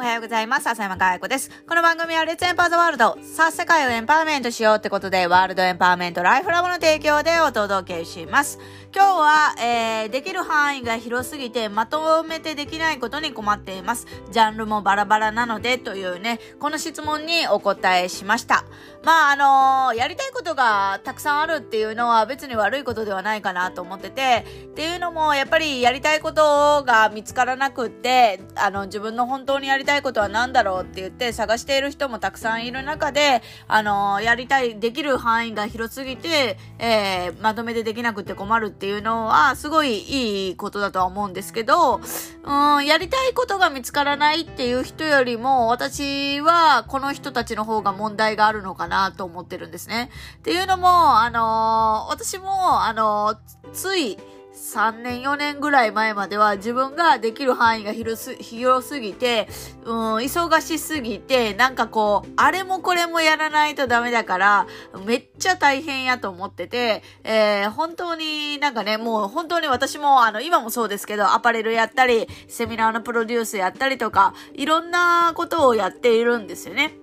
おはようございます。浅山かや子です。この番組はレッツエンパーザワールド。さあ、世界をエンパワーメントしようってことで、ワールドエンパワーメントライフラボの提供でお届けします。今日は、えー、できる範囲が広すぎて、まとめてできないことに困っています。ジャンルもバラバラなので、というね、この質問にお答えしました。まあ、あのー、やりたいことがたくさんあるっていうのは別に悪いことではないかなと思ってて、っていうのも、やっぱりやりたいことが見つからなくって、あの、自分の本当にやりたいことは何だろうって言って探している人もたくさんいる中で、あの、やりたい、できる範囲が広すぎて、えー、まとめてできなくて困るってっていうのは、すごいいいことだとは思うんですけど、うん、やりたいことが見つからないっていう人よりも、私はこの人たちの方が問題があるのかなと思ってるんですね。っていうのも、あの私も、あのつい、3年、4年ぐらい前までは自分ができる範囲が広す広すぎて、うん、忙しすぎて、なんかこう、あれもこれもやらないとダメだから、めっちゃ大変やと思ってて、えー、本当になんかね、もう本当に私も、あの、今もそうですけど、アパレルやったり、セミナーのプロデュースやったりとか、いろんなことをやっているんですよね。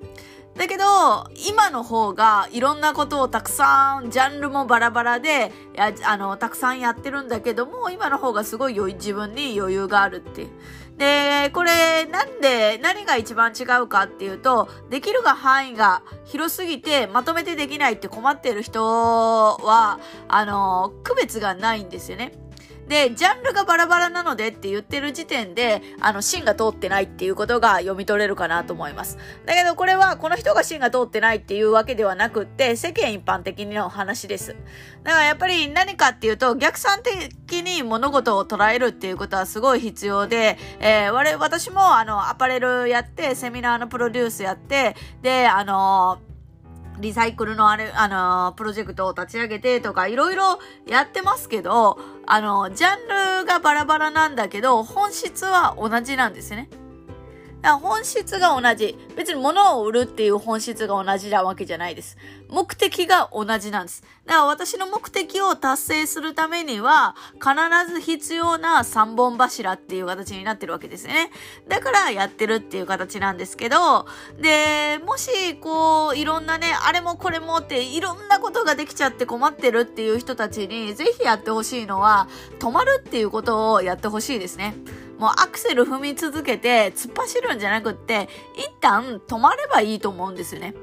だけど、今の方がいろんなことをたくさん、ジャンルもバラバラで、やあの、たくさんやってるんだけども、今の方がすごい自分に余裕があるっていう。で、これ、なんで、何が一番違うかっていうと、できるが範囲が広すぎて、まとめてできないって困ってる人は、あの、区別がないんですよね。で、ジャンルがバラバラなのでって言ってる時点で、あの、芯が通ってないっていうことが読み取れるかなと思います。だけどこれは、この人が芯が通ってないっていうわけではなくって、世間一般的にの話です。だからやっぱり何かっていうと、逆算的に物事を捉えるっていうことはすごい必要で、えー、我、私もあの、アパレルやって、セミナーのプロデュースやって、で、あのーリサイクルのあれ、あのー、プロジェクトを立ち上げてとか、いろいろやってますけど、あのー、ジャンルがバラバラなんだけど、本質は同じなんですね。から本質が同じ。別に物を売るっていう本質が同じなわけじゃないです。目的が同じなんです。だから私の目的を達成するためには、必ず必要な三本柱っていう形になってるわけですね。だからやってるっていう形なんですけど、で、もし、こう、いろんなね、あれもこれもっていろんなことができちゃって困ってるっていう人たちに、ぜひやってほしいのは、止まるっていうことをやってほしいですね。もうアクセル踏み続けて突っ走るんじゃなくって、一旦止まればいいと思うんですよね。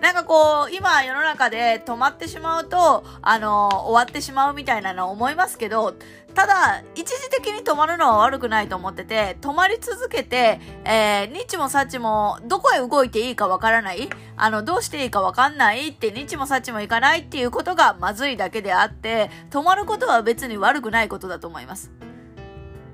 なんかこう、今世の中で止まってしまうと、あのー、終わってしまうみたいなのは思いますけど、ただ、一時的に止まるのは悪くないと思ってて、止まり続けて、えー、ニッチもサッチも、どこへ動いていいかわからない、あの、どうしていいかわかんないって、ニッチもサッチもいかないっていうことがまずいだけであって、止まることは別に悪くないことだと思います。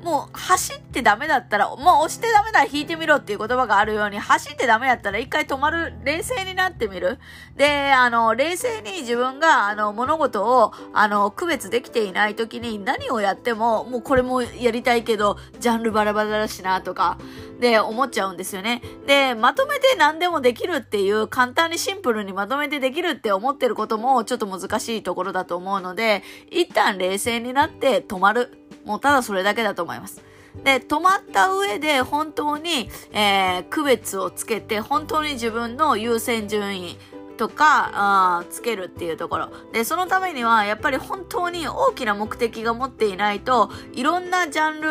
もう走ってダメだったら、もう押してダメだ、引いてみろっていう言葉があるように、走ってダメだったら一回止まる、冷静になってみる。で、あの、冷静に自分が、あの、物事を、あの、区別できていない時に何をやっても、もうこれもやりたいけど、ジャンルバラバラだしな、とか、で、思っちゃうんですよね。で、まとめて何でもできるっていう、簡単にシンプルにまとめてできるって思ってることも、ちょっと難しいところだと思うので、一旦冷静になって止まる。もうただそれだけだと思います。で、止まった上で本当に、えー、区別をつけて、本当に自分の優先順位とか、あつけるっていうところ。で、そのためには、やっぱり本当に大きな目的が持っていないと、いろんなジャンル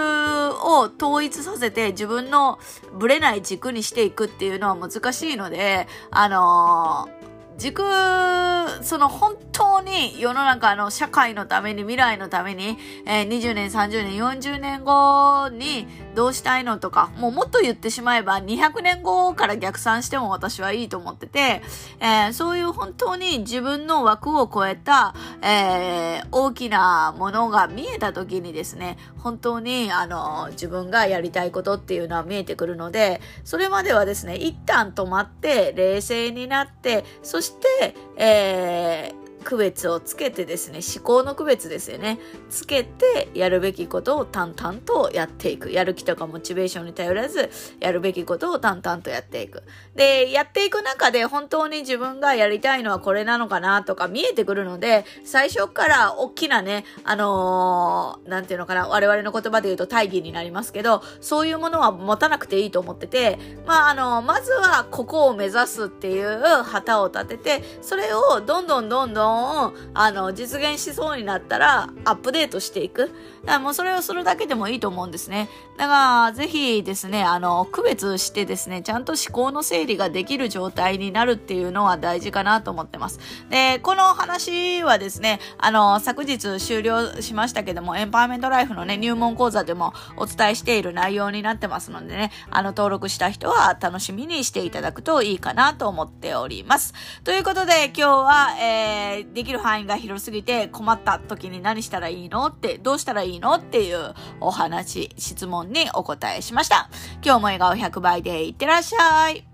を統一させて自分のブレない軸にしていくっていうのは難しいので、あのー軸、その本当に世の中の社会のために、未来のために、えー、20年、30年、40年後にどうしたいのとか、もうもっと言ってしまえば200年後から逆算しても私はいいと思ってて、えー、そういう本当に自分の枠を超えた、えー、大きなものが見えた時にですね、本当にあの自分がやりたいことっていうのは見えてくるので、それまではですね、一旦止まって冷静になって、そして、えー、区別をつけてですね、思考の区別ですよね。つけて、やるべきことを淡々とやっていく。やる気とかモチベーションに頼らず、やるべきことを淡々とやっていく。で、やっていく中で本当に自分がやりたいのはこれなのかなとか見えてくるので、最初から大きなね、あのー、ていうのかな、我々の言葉で言うと大義になりますけど、そういうものは持たなくていいと思ってて、まあ、あのー、まずはここを目指すっていう旗を立てて、それをどんどんどんどん、あの、実現しそうになったら、アップデートしていく。だからもうそれをするだけでもいいと思うんですね。だから、ぜひですね、あの、区別してですね、ちゃんと思考の整理ができる状態になるっていうのは大事かなと思ってます。で、この話はですね、あの、昨日終了しましたけども、エンパワーメントライフのね、入門講座でもお伝えしている内容になってますのでね、あの、登録した人は楽しみにしていただくといいかなと思っております。ということで、今日は、できる範囲が広すぎて困った時に何したらいいのって、どうしたらいいのっていうお話、質問にお答えしました。今日も笑顔100倍でいってらっしゃい。